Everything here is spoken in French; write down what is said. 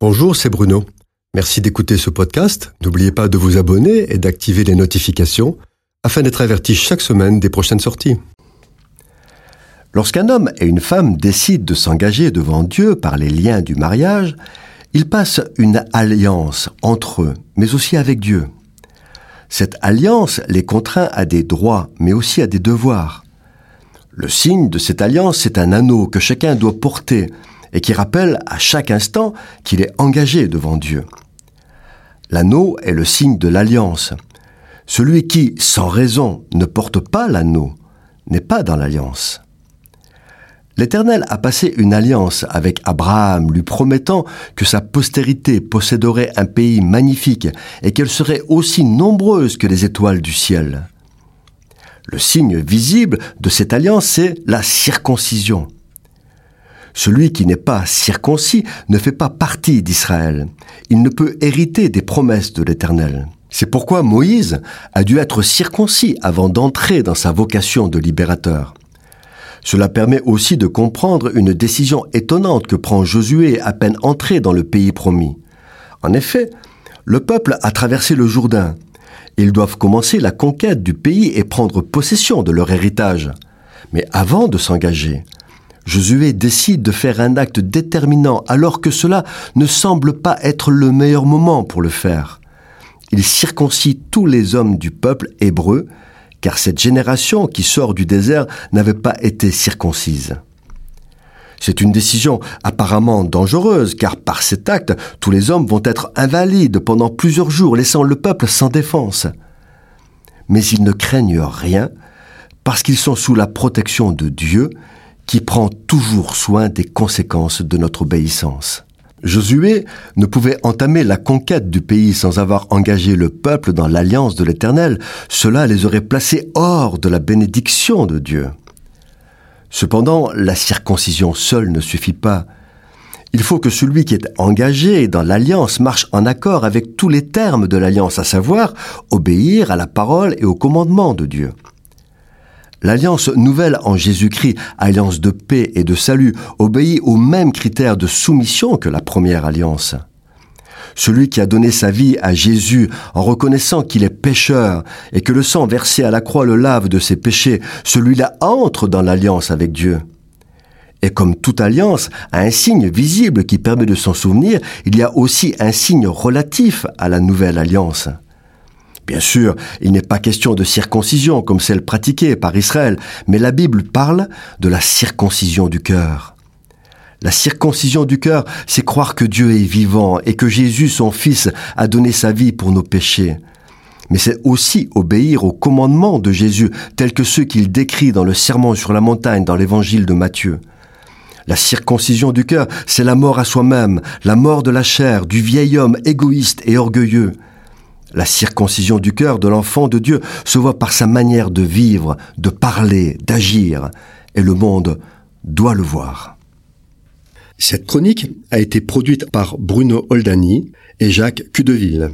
Bonjour, c'est Bruno. Merci d'écouter ce podcast. N'oubliez pas de vous abonner et d'activer les notifications afin d'être averti chaque semaine des prochaines sorties. Lorsqu'un homme et une femme décident de s'engager devant Dieu par les liens du mariage, ils passent une alliance entre eux, mais aussi avec Dieu. Cette alliance les contraint à des droits, mais aussi à des devoirs. Le signe de cette alliance, c'est un anneau que chacun doit porter et qui rappelle à chaque instant qu'il est engagé devant Dieu. L'anneau est le signe de l'alliance. Celui qui, sans raison, ne porte pas l'anneau, n'est pas dans l'alliance. L'Éternel a passé une alliance avec Abraham, lui promettant que sa postérité posséderait un pays magnifique et qu'elle serait aussi nombreuse que les étoiles du ciel. Le signe visible de cette alliance, c'est la circoncision. Celui qui n'est pas circoncis ne fait pas partie d'Israël. Il ne peut hériter des promesses de l'Éternel. C'est pourquoi Moïse a dû être circoncis avant d'entrer dans sa vocation de libérateur. Cela permet aussi de comprendre une décision étonnante que prend Josué à peine entré dans le pays promis. En effet, le peuple a traversé le Jourdain. Ils doivent commencer la conquête du pays et prendre possession de leur héritage. Mais avant de s'engager, Josué décide de faire un acte déterminant alors que cela ne semble pas être le meilleur moment pour le faire. Il circoncit tous les hommes du peuple hébreu car cette génération qui sort du désert n'avait pas été circoncise. C'est une décision apparemment dangereuse, car par cet acte, tous les hommes vont être invalides pendant plusieurs jours, laissant le peuple sans défense. Mais ils ne craignent rien, parce qu'ils sont sous la protection de Dieu, qui prend toujours soin des conséquences de notre obéissance. Josué ne pouvait entamer la conquête du pays sans avoir engagé le peuple dans l'alliance de l'Éternel. Cela les aurait placés hors de la bénédiction de Dieu. Cependant, la circoncision seule ne suffit pas. Il faut que celui qui est engagé dans l'alliance marche en accord avec tous les termes de l'alliance, à savoir obéir à la parole et au commandement de Dieu. L'alliance nouvelle en Jésus-Christ, alliance de paix et de salut, obéit aux mêmes critères de soumission que la première alliance. Celui qui a donné sa vie à Jésus en reconnaissant qu'il est pécheur et que le sang versé à la croix le lave de ses péchés, celui-là entre dans l'alliance avec Dieu. Et comme toute alliance a un signe visible qui permet de s'en souvenir, il y a aussi un signe relatif à la nouvelle alliance. Bien sûr, il n'est pas question de circoncision comme celle pratiquée par Israël, mais la Bible parle de la circoncision du cœur. La circoncision du cœur, c'est croire que Dieu est vivant et que Jésus, son Fils, a donné sa vie pour nos péchés. Mais c'est aussi obéir aux commandements de Jésus, tels que ceux qu'il décrit dans le Sermon sur la montagne dans l'évangile de Matthieu. La circoncision du cœur, c'est la mort à soi-même, la mort de la chair, du vieil homme égoïste et orgueilleux. La circoncision du cœur de l'enfant de Dieu se voit par sa manière de vivre, de parler, d'agir, et le monde doit le voir. Cette chronique a été produite par Bruno Oldani et Jacques Cudeville.